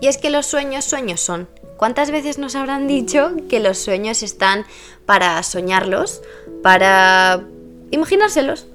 Y es que los sueños sueños son. ¿Cuántas veces nos habrán dicho que los sueños están para soñarlos, para imaginárselos?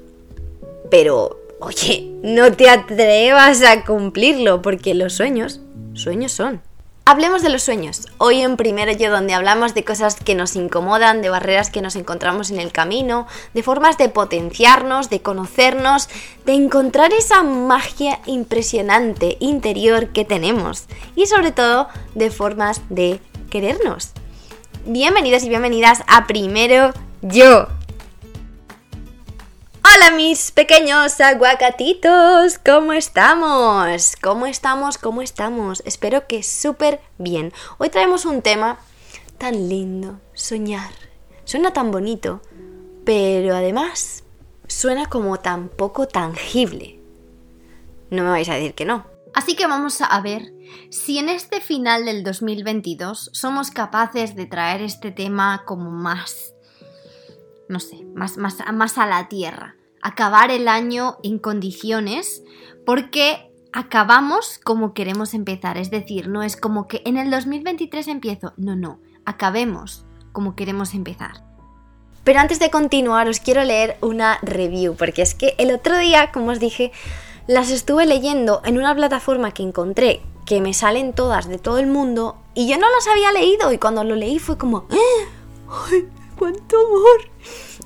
Pero, oye, no te atrevas a cumplirlo porque los sueños, sueños son. Hablemos de los sueños. Hoy en Primero Yo donde hablamos de cosas que nos incomodan, de barreras que nos encontramos en el camino, de formas de potenciarnos, de conocernos, de encontrar esa magia impresionante interior que tenemos y sobre todo de formas de querernos. Bienvenidos y bienvenidas a Primero Yo. Hola mis pequeños aguacatitos, ¿cómo estamos? ¿Cómo estamos? ¿Cómo estamos? Espero que súper bien. Hoy traemos un tema tan lindo, soñar. Suena tan bonito, pero además suena como tan poco tangible. No me vais a decir que no. Así que vamos a ver si en este final del 2022 somos capaces de traer este tema como más no sé, más, más, más a la tierra. Acabar el año en condiciones porque acabamos como queremos empezar. Es decir, no es como que en el 2023 empiezo. No, no, acabemos como queremos empezar. Pero antes de continuar os quiero leer una review, porque es que el otro día, como os dije, las estuve leyendo en una plataforma que encontré que me salen todas de todo el mundo y yo no las había leído y cuando lo leí fue como ¡Ah! ¡Ay, cuánto amor!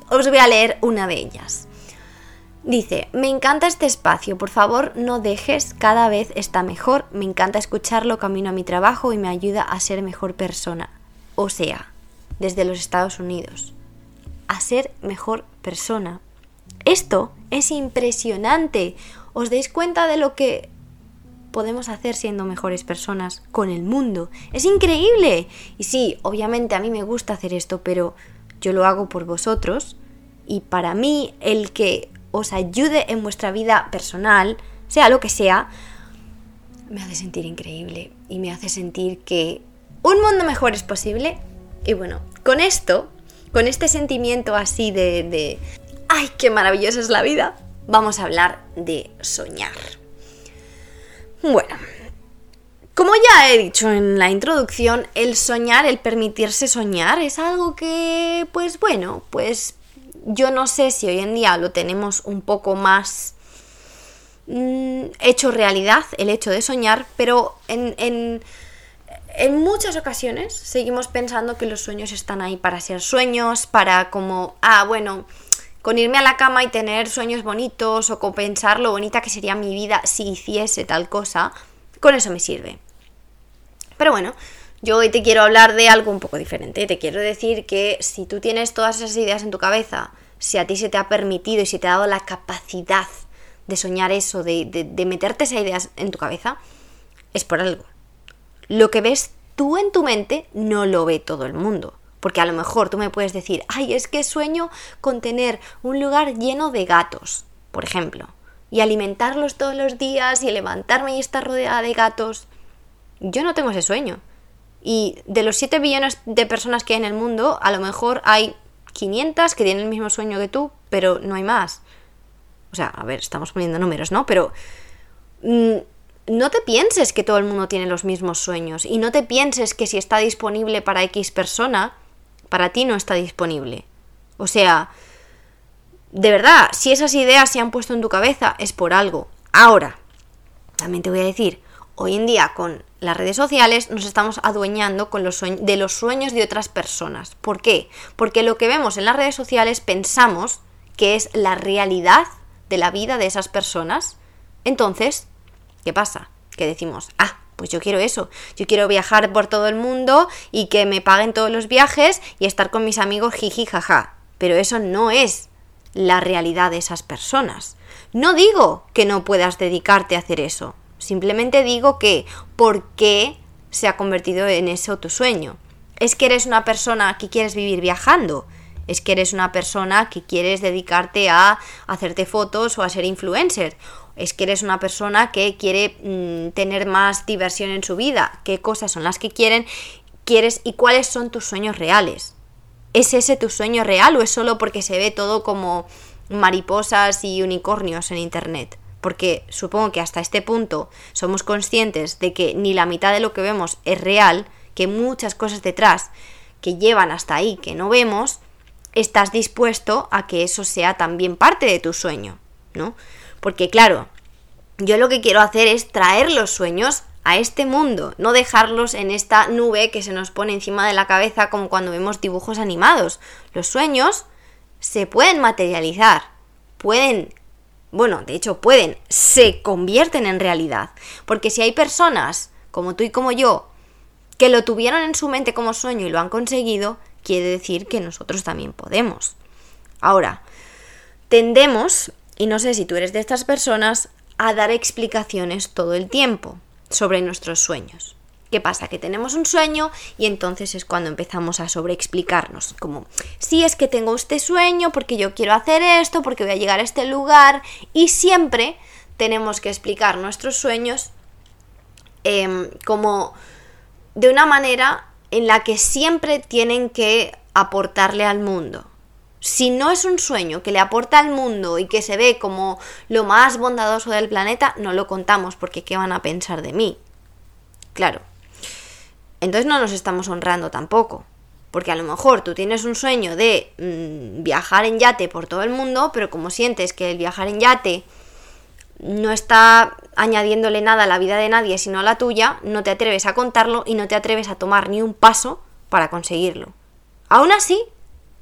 Os voy a leer una de ellas. Dice, me encanta este espacio, por favor no dejes, cada vez está mejor, me encanta escucharlo camino a mi trabajo y me ayuda a ser mejor persona. O sea, desde los Estados Unidos. A ser mejor persona. Esto es impresionante. ¿Os dais cuenta de lo que podemos hacer siendo mejores personas con el mundo? Es increíble. Y sí, obviamente a mí me gusta hacer esto, pero yo lo hago por vosotros y para mí el que os ayude en vuestra vida personal, sea lo que sea, me hace sentir increíble y me hace sentir que un mundo mejor es posible. Y bueno, con esto, con este sentimiento así de, de ¡ay, qué maravillosa es la vida! Vamos a hablar de soñar. Bueno, como ya he dicho en la introducción, el soñar, el permitirse soñar, es algo que, pues bueno, pues yo no sé si hoy en día lo tenemos un poco más mm, hecho realidad, el hecho de soñar, pero en, en, en muchas ocasiones seguimos pensando que los sueños están ahí para ser sueños, para como, ah, bueno, con irme a la cama y tener sueños bonitos o con pensar lo bonita que sería mi vida si hiciese tal cosa, con eso me sirve. Pero bueno, yo hoy te quiero hablar de algo un poco diferente. Te quiero decir que si tú tienes todas esas ideas en tu cabeza, si a ti se te ha permitido y se te ha dado la capacidad de soñar eso, de, de, meterte esas ideas en tu cabeza, es por algo. Lo que ves tú en tu mente no lo ve todo el mundo. Porque a lo mejor tú me puedes decir, ay, es que sueño con tener un lugar lleno de gatos, por ejemplo, y alimentarlos todos los días y levantarme y estar rodeada de gatos. Yo no tengo ese sueño. Y de los 7 billones de personas que hay en el mundo, a lo mejor hay 500 que tienen el mismo sueño que tú, pero no hay más. O sea, a ver, estamos poniendo números, ¿no? Pero mm, no te pienses que todo el mundo tiene los mismos sueños y no te pienses que si está disponible para X persona, para ti no está disponible. O sea, de verdad, si esas ideas se han puesto en tu cabeza es por algo. Ahora, también te voy a decir, hoy en día con las redes sociales nos estamos adueñando de los sueños de otras personas. ¿Por qué? Porque lo que vemos en las redes sociales pensamos que es la realidad de la vida de esas personas. Entonces, ¿qué pasa? Que decimos, ah, pues yo quiero eso. Yo quiero viajar por todo el mundo y que me paguen todos los viajes y estar con mis amigos jiji jaja. Pero eso no es la realidad de esas personas. No digo que no puedas dedicarte a hacer eso. Simplemente digo que, ¿por qué se ha convertido en eso tu sueño? ¿Es que eres una persona que quieres vivir viajando? ¿Es que eres una persona que quieres dedicarte a hacerte fotos o a ser influencer? ¿Es que eres una persona que quiere mm, tener más diversión en su vida? ¿Qué cosas son las que quieren, quieres y cuáles son tus sueños reales? ¿Es ese tu sueño real o es solo porque se ve todo como mariposas y unicornios en internet? Porque supongo que hasta este punto somos conscientes de que ni la mitad de lo que vemos es real, que muchas cosas detrás que llevan hasta ahí que no vemos, estás dispuesto a que eso sea también parte de tu sueño, ¿no? Porque claro, yo lo que quiero hacer es traer los sueños a este mundo, no dejarlos en esta nube que se nos pone encima de la cabeza como cuando vemos dibujos animados. Los sueños se pueden materializar, pueden, bueno, de hecho pueden, se convierten en realidad. Porque si hay personas como tú y como yo que lo tuvieron en su mente como sueño y lo han conseguido, quiere decir que nosotros también podemos. Ahora, tendemos, y no sé si tú eres de estas personas, a dar explicaciones todo el tiempo sobre nuestros sueños. ¿Qué pasa? Que tenemos un sueño y entonces es cuando empezamos a sobreexplicarnos, como, si es que tengo este sueño porque yo quiero hacer esto, porque voy a llegar a este lugar, y siempre tenemos que explicar nuestros sueños em, como de una manera en la que siempre tienen que aportarle al mundo. Si no es un sueño que le aporta al mundo y que se ve como lo más bondadoso del planeta, no lo contamos porque ¿qué van a pensar de mí? Claro, entonces no nos estamos honrando tampoco. Porque a lo mejor tú tienes un sueño de mm, viajar en yate por todo el mundo, pero como sientes que el viajar en yate no está añadiéndole nada a la vida de nadie sino a la tuya, no te atreves a contarlo y no te atreves a tomar ni un paso para conseguirlo. Aún así,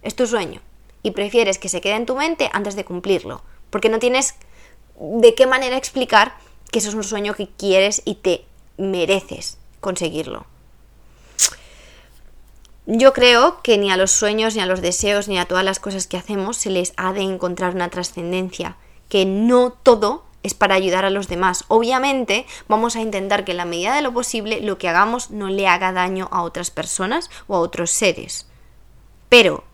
es tu sueño y prefieres que se quede en tu mente antes de cumplirlo, porque no tienes de qué manera explicar que eso es un sueño que quieres y te mereces conseguirlo. Yo creo que ni a los sueños, ni a los deseos, ni a todas las cosas que hacemos se les ha de encontrar una trascendencia, que no todo es para ayudar a los demás. Obviamente vamos a intentar que en la medida de lo posible lo que hagamos no le haga daño a otras personas o a otros seres. Pero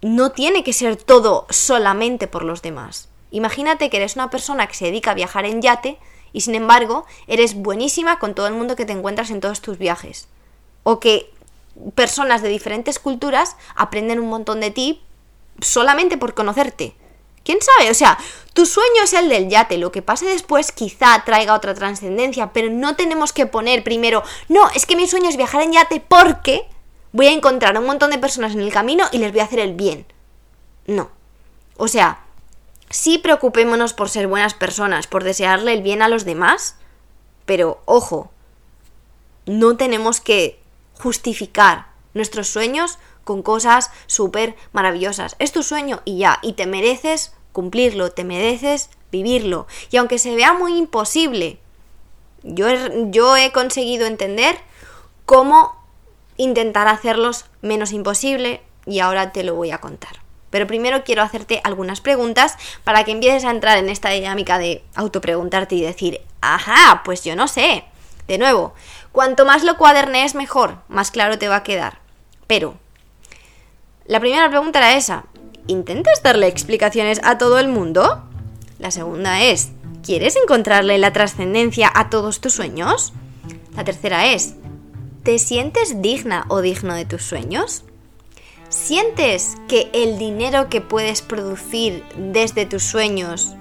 no tiene que ser todo solamente por los demás. Imagínate que eres una persona que se dedica a viajar en yate y sin embargo eres buenísima con todo el mundo que te encuentras en todos tus viajes. O que personas de diferentes culturas aprenden un montón de ti solamente por conocerte. ¿Quién sabe? O sea, tu sueño es el del yate, lo que pase después quizá traiga otra trascendencia, pero no tenemos que poner primero, no, es que mi sueño es viajar en yate porque voy a encontrar a un montón de personas en el camino y les voy a hacer el bien. No. O sea, sí preocupémonos por ser buenas personas, por desearle el bien a los demás, pero ojo, no tenemos que justificar nuestros sueños con cosas súper maravillosas. Es tu sueño y ya, y te mereces cumplirlo, te mereces vivirlo. Y aunque se vea muy imposible, yo he, yo he conseguido entender cómo intentar hacerlos menos imposible y ahora te lo voy a contar. Pero primero quiero hacerte algunas preguntas para que empieces a entrar en esta dinámica de autopreguntarte y decir, ajá, pues yo no sé. De nuevo, Cuanto más lo cuadernees mejor, más claro te va a quedar. Pero, la primera pregunta era esa. ¿Intentas darle explicaciones a todo el mundo? La segunda es, ¿quieres encontrarle la trascendencia a todos tus sueños? La tercera es, ¿te sientes digna o digno de tus sueños? ¿Sientes que el dinero que puedes producir desde tus sueños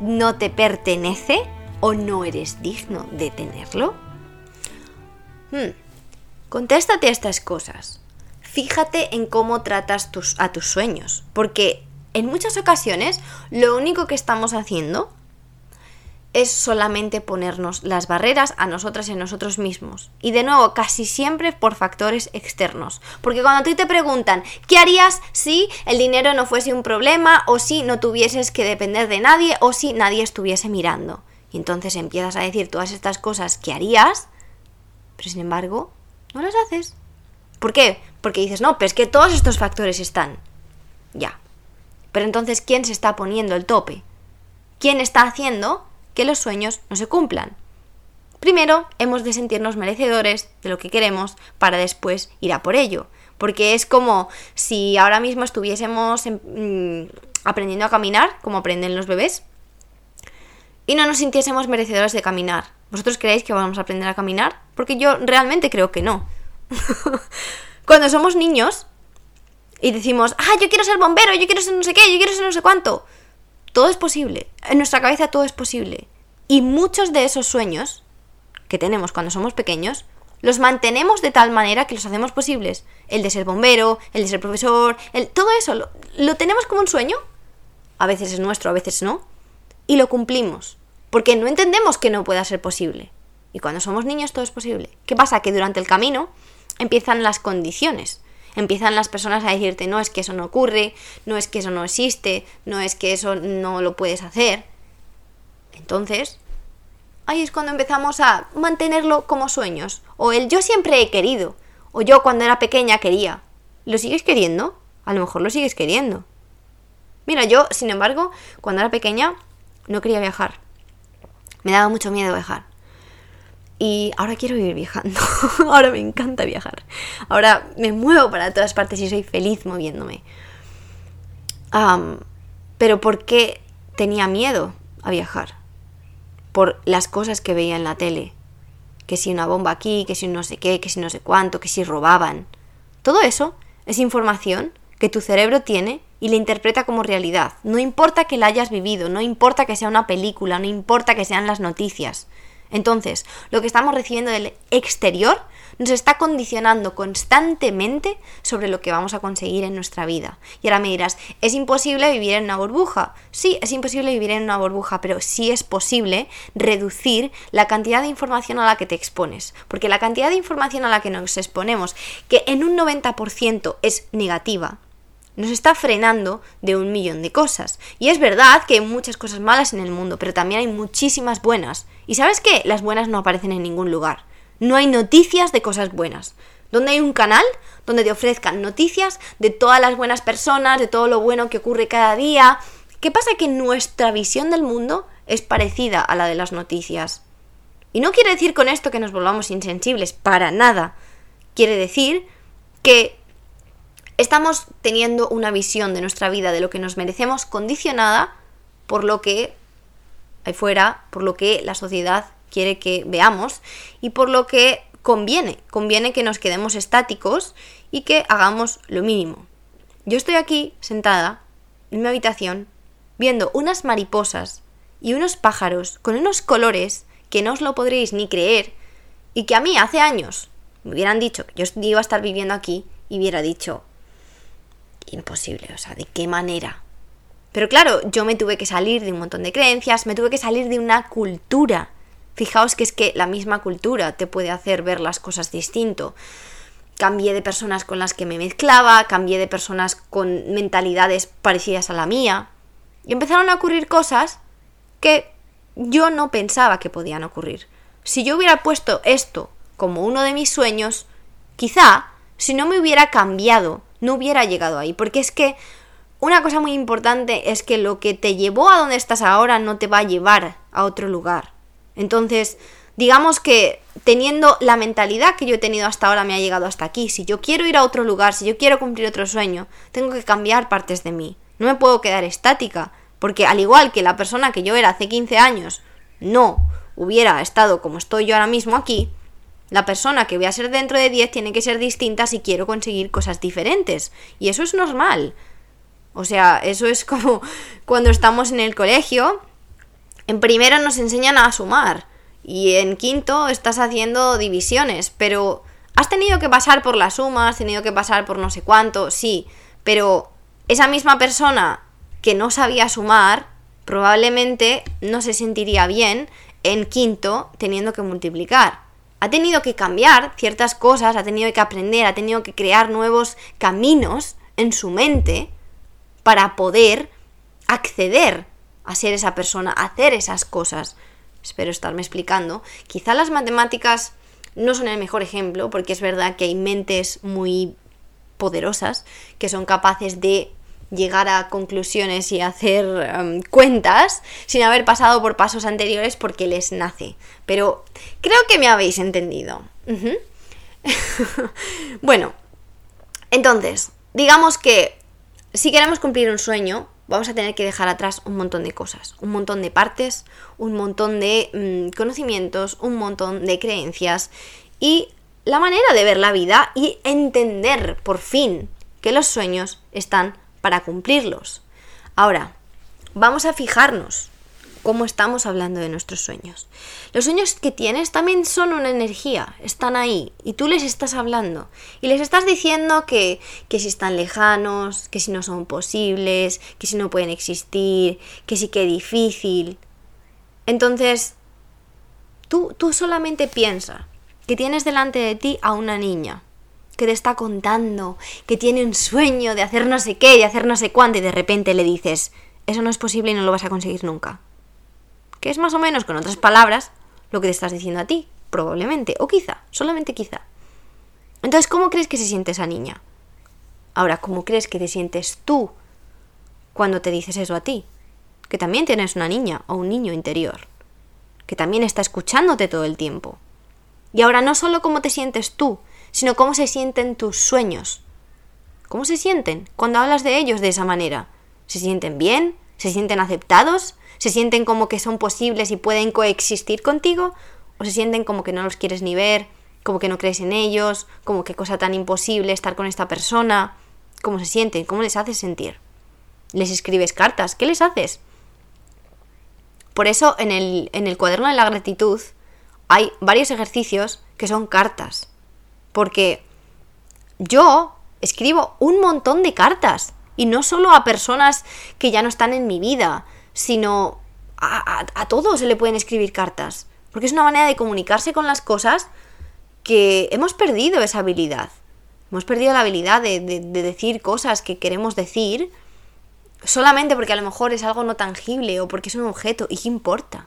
no te pertenece o no eres digno de tenerlo? Hmm. Contéstate a estas cosas. Fíjate en cómo tratas a tus sueños, porque en muchas ocasiones lo único que estamos haciendo es solamente ponernos las barreras a nosotras y a nosotros mismos. Y de nuevo, casi siempre por factores externos. Porque cuando a ti te preguntan, ¿qué harías si el dinero no fuese un problema o si no tuvieses que depender de nadie o si nadie estuviese mirando? Y entonces empiezas a decir todas estas cosas que harías pero sin embargo, no las haces. ¿Por qué? Porque dices, no, pero es que todos estos factores están. Ya. Pero entonces, ¿quién se está poniendo el tope? ¿Quién está haciendo que los sueños no se cumplan? Primero, hemos de sentirnos merecedores de lo que queremos para después ir a por ello. Porque es como si ahora mismo estuviésemos mm, aprendiendo a caminar, como aprenden los bebés, y no nos sintiésemos merecedores de caminar. ¿Vosotros creéis que vamos a aprender a caminar? Porque yo realmente creo que no. Cuando somos niños y decimos, ah, yo quiero ser bombero, yo quiero ser no sé qué, yo quiero ser no sé cuánto. todo es posible. En nuestra cabeza todo es posible. Y muchos de esos sueños que tenemos cuando somos pequeños, los mantenemos de tal manera que los hacemos posibles. El de ser bombero, el de ser profesor, el, todo eso lo, lo tenemos como un sueño. A veces es nuestro, a veces no. Y lo cumplimos. Porque no entendemos que no pueda ser posible. Y cuando somos niños todo es posible. ¿Qué pasa? Que durante el camino empiezan las condiciones. Empiezan las personas a decirte, no es que eso no ocurre, no es que eso no existe, no es que eso no lo puedes hacer. Entonces, ahí es cuando empezamos a mantenerlo como sueños. O el yo siempre he querido. O yo cuando era pequeña quería. ¿Lo sigues queriendo? A lo mejor lo sigues queriendo. Mira, yo, sin embargo, cuando era pequeña no quería viajar. Me daba mucho miedo viajar. Y ahora quiero vivir viajando. ahora me encanta viajar. Ahora me muevo para todas partes y soy feliz moviéndome. pero ¿por qué tenía miedo a viajar? Por las cosas que veía en la tele. Que si una bomba aquí, que si no sé qué, que si no sé cuánto, que si robaban. Todo eso es información que tu cerebro tiene y la interpreta como realidad. No importa que la hayas vivido, no importa que sea una película, no importa que sean las noticias. Entonces, lo que estamos recibiendo del exterior nos está condicionando constantemente sobre lo que vamos a conseguir en nuestra vida. Y ahora me dirás, ¿es imposible vivir en una burbuja? Sí, es imposible vivir en una burbuja, pero sí es posible reducir la cantidad de información a la que te expones. Porque la cantidad de información a la que nos exponemos, que en un 90% es negativa, nos está frenando de un millón de cosas. Y es verdad que hay muchas cosas malas en el mundo, pero también hay muchísimas buenas. ¿Y sabes qué? Las buenas no aparecen en ningún lugar. No hay noticias de cosas buenas. Donde hay un canal donde te ofrezcan noticias de todas las buenas personas, de todo lo bueno que ocurre cada día. ¿Qué pasa? Que nuestra visión del mundo es parecida a la de las noticias. Y no quiere decir con esto que nos volvamos insensibles, para nada. Quiere decir que estamos teniendo una visión de nuestra vida, de lo que nos merecemos, condicionada por lo que hay fuera, por lo que la sociedad quiere que veamos y por lo que conviene. Conviene que nos quedemos estáticos y que hagamos lo mínimo. Yo estoy aquí sentada en mi habitación viendo unas mariposas y unos pájaros con unos colores que no os lo podréis ni creer y que a mí hace años me hubieran dicho que yo iba a estar viviendo aquí y hubiera dicho, imposible, o sea, ¿de qué manera? Pero claro, yo me tuve que salir de un montón de creencias, me tuve que salir de una cultura. Fijaos que es que la misma cultura te puede hacer ver las cosas distinto. Cambié de personas con las que me mezclaba, cambié de personas con mentalidades parecidas a la mía. Y empezaron a ocurrir cosas que yo no pensaba que podían ocurrir. Si yo hubiera puesto esto como uno de mis sueños, quizá, si no me hubiera cambiado no hubiera llegado ahí. Porque es que una cosa muy importante es que lo que te llevó a donde estás ahora no te va a llevar a otro lugar. Entonces, digamos que teniendo la mentalidad que yo he tenido hasta ahora me ha llegado hasta aquí. Si yo quiero ir a otro lugar, si yo quiero cumplir otro sueño, tengo que cambiar partes de mí. No me puedo quedar estática. Porque al igual que la persona que yo era hace 15 años no hubiera estado como estoy yo ahora mismo aquí, la persona que voy a ser dentro de 10 tiene que ser distinta si quiero conseguir cosas diferentes. Y eso es normal. O sea, eso es como cuando estamos en el colegio. En primero nos enseñan a sumar. Y en quinto estás haciendo divisiones. Pero has tenido que pasar por la suma, has tenido que pasar por no sé cuánto, sí. Pero esa misma persona que no sabía sumar probablemente no se sentiría bien en quinto teniendo que multiplicar ha tenido que cambiar ciertas cosas, ha tenido que aprender, ha tenido que crear nuevos caminos en su mente para poder acceder a ser esa persona, a hacer esas cosas. Espero estarme explicando. Quizá las matemáticas no son el mejor ejemplo, porque es verdad que hay mentes muy poderosas que son capaces de llegar a conclusiones y hacer em, cuentas sin haber pasado por pasos anteriores porque les nace. Pero creo que me habéis entendido. bueno, entonces, digamos que si queremos cumplir un sueño, vamos a tener que dejar atrás un montón de cosas, un montón de partes, un montón de mm, conocimientos, un montón de creencias y la manera de ver la vida y entender por fin que los sueños están para cumplirlos. Ahora, vamos a fijarnos cómo estamos hablando de nuestros sueños. Los sueños que tienes también son una energía, están ahí y tú les estás hablando y les estás diciendo que, que si están lejanos, que si no son posibles, que si no pueden existir, que sí que difícil. Entonces, tú, tú solamente piensa que tienes delante de ti a una niña que te está contando, que tiene un sueño de hacer no sé qué, de hacer no sé cuánto, y de repente le dices, eso no es posible y no lo vas a conseguir nunca que es más o menos, con otras palabras, lo que te estás diciendo a ti, probablemente, o quizá, solamente quizá. Entonces, ¿cómo crees que se siente esa niña? Ahora, ¿cómo crees que te sientes tú cuando te dices eso a ti? Que también tienes una niña o un niño interior, que también está escuchándote todo el tiempo. Y ahora no solo cómo te sientes tú, sino cómo se sienten tus sueños. ¿Cómo se sienten cuando hablas de ellos de esa manera? ¿Se sienten bien? ¿Se sienten aceptados? ¿Se sienten como que son posibles y pueden coexistir contigo? ¿O se sienten como que no los quieres ni ver, como que no crees en ellos, como que cosa tan imposible estar con esta persona? ¿Cómo se sienten? ¿Cómo les haces sentir? ¿Les escribes cartas? ¿Qué les haces? Por eso en el, en el cuaderno de la gratitud hay varios ejercicios que son cartas. Porque yo escribo un montón de cartas. Y no solo a personas que ya no están en mi vida, sino a, todos se le pueden escribir cartas. Porque es una manera de comunicarse con las cosas que hemos perdido esa habilidad. Hemos perdido la habilidad de, decir cosas que queremos decir solamente porque a lo mejor es algo no tangible o porque es un objeto. ¿Y qué importa?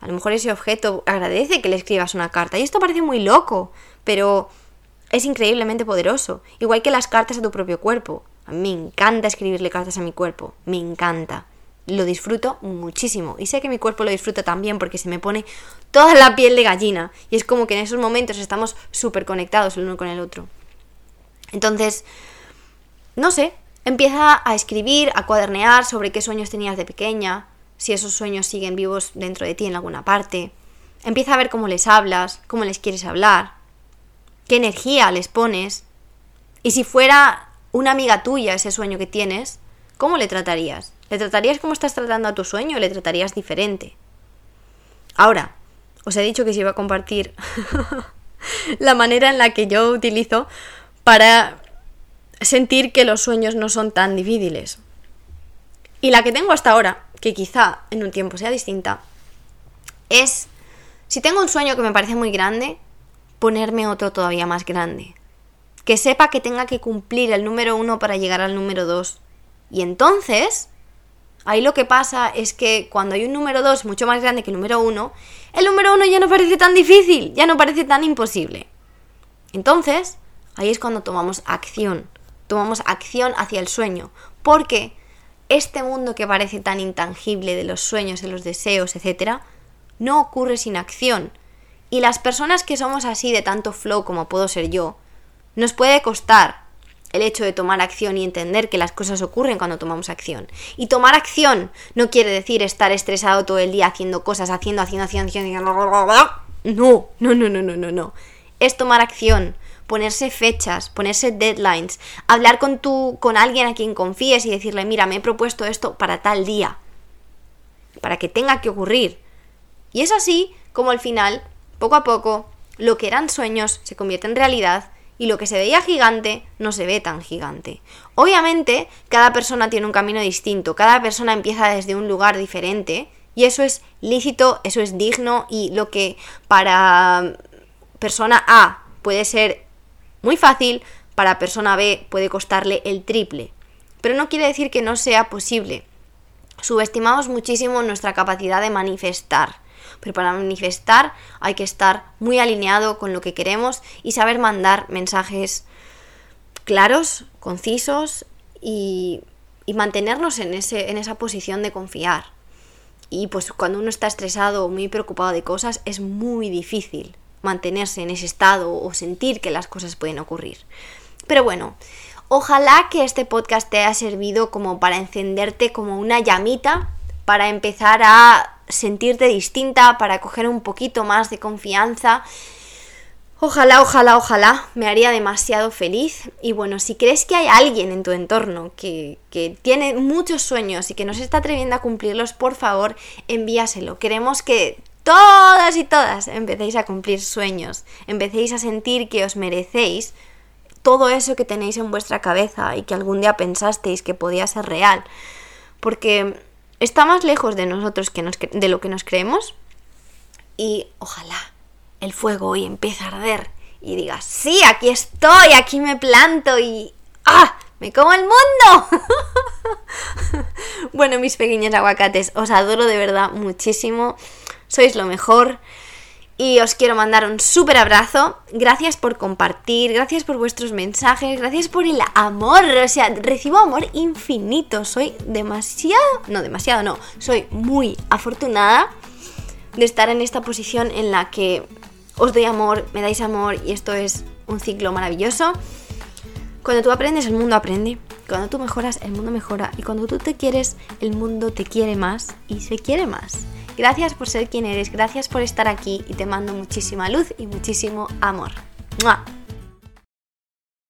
A lo mejor ese objeto agradece que le escribas una carta. Y esto parece muy loco, pero es increíblemente poderoso. Igual que las cartas a tu propio cuerpo. A mí me encanta escribirle cartas a mi cuerpo. Me encanta lo disfruto muchísimo. Y sé que mi cuerpo lo disfruta también porque se me pone toda la piel de gallina. Y es como que en esos momentos estamos súper conectados el uno con el otro. Entonces, no sé, empieza a escribir, a cuadernear sobre qué sueños tenías de pequeña, si esos sueños siguen vivos dentro de ti en alguna parte. Empieza a ver cómo les hablas, cómo les quieres hablar, qué energía les pones. Y si fuera una amiga tuya ese sueño que tienes, ¿cómo le tratarías? ¿Le tratarías como estás tratando a tu sueño o le tratarías diferente? Ahora, os he dicho que se iba a compartir la manera en la que yo utilizo para sentir que los sueños no son tan difíciles. Y la que tengo hasta ahora, que quizá en un tiempo sea distinta, es, si tengo un sueño que me parece muy grande, ponerme otro todavía más grande. Que sepa que tenga que cumplir el número uno para llegar al número dos. Y entonces Ahí lo que pasa es que cuando hay un número 2 mucho más grande que el número 1, el número 1 ya no parece tan difícil, ya no parece tan imposible. Entonces, ahí es cuando tomamos acción, tomamos acción hacia el sueño, porque este mundo que parece tan intangible de los sueños, de los deseos, etc., no ocurre sin acción. Y las personas que somos así de tanto flow como puedo ser yo, nos puede costar el hecho de tomar acción y entender que las cosas ocurren cuando tomamos acción. Y tomar acción no quiere decir estar estresado todo el día haciendo cosas, haciendo, haciendo, haciendo, haciendo. No, no, no, no, no, no, no. Es tomar acción, ponerse fechas, ponerse deadlines, hablar con tu, con alguien a quien confíes y decirle, mira, me he propuesto esto para tal día, para que tenga que ocurrir. Y es así como al final, poco a poco, lo que eran sueños se convierte en realidad y lo que se veía gigante no se ve tan gigante. Obviamente, cada persona tiene un camino distinto, cada persona empieza desde un lugar diferente y eso es lícito, eso es digno y lo que para persona A puede ser muy fácil, para persona B puede costarle el triple. Pero no quiere decir que no sea posible. Subestimamos muchísimo nuestra capacidad de manifestar pero para manifestar hay que estar muy alineado con lo que queremos y saber mandar mensajes claros, concisos y, mantenernos en, ese, en esa posición de confiar. Y pues cuando uno está estresado o muy preocupado de cosas es muy difícil mantenerse en ese estado o sentir que las cosas pueden ocurrir. Pero bueno, ojalá que este podcast te haya servido como para encenderte como una llamita, para empezar a sentirte distinta, para coger un poquito más de confianza, Ojalá, ojalá, ojalá, me haría demasiado feliz. Y bueno, si crees que hay alguien en tu entorno que, que, tiene muchos sueños y que no se está atreviendo a cumplirlos, por favor, envíaselo. Queremos que todas y todas empecéis a cumplir sueños, empecéis a sentir que os merecéis todo eso que tenéis en vuestra cabeza y que algún día pensasteis que podía ser real. Porque está más lejos de nosotros que de lo que nos creemos. Y ojalá el fuego hoy empieza a arder y digas, sí, aquí estoy, aquí me planto y... ¡Ah! ¡Me como el mundo! bueno, mis pequeños aguacates, os adoro de verdad muchísimo. Sois lo mejor. Y os quiero mandar un súper abrazo. Gracias por compartir, gracias por vuestros mensajes, gracias por el amor. O sea, recibo amor infinito. Soy demasiado, no demasiado, no. Soy muy afortunada de estar en esta posición en la que os doy amor, me dais amor y esto es un ciclo maravilloso. Cuando tú aprendes, el mundo aprende. Cuando tú mejoras, el mundo mejora. Y cuando tú te quieres, el mundo te quiere más y se quiere más. Gracias por ser quien eres, gracias por estar aquí y te mando muchísima luz y muchísimo amor. ¡Mua!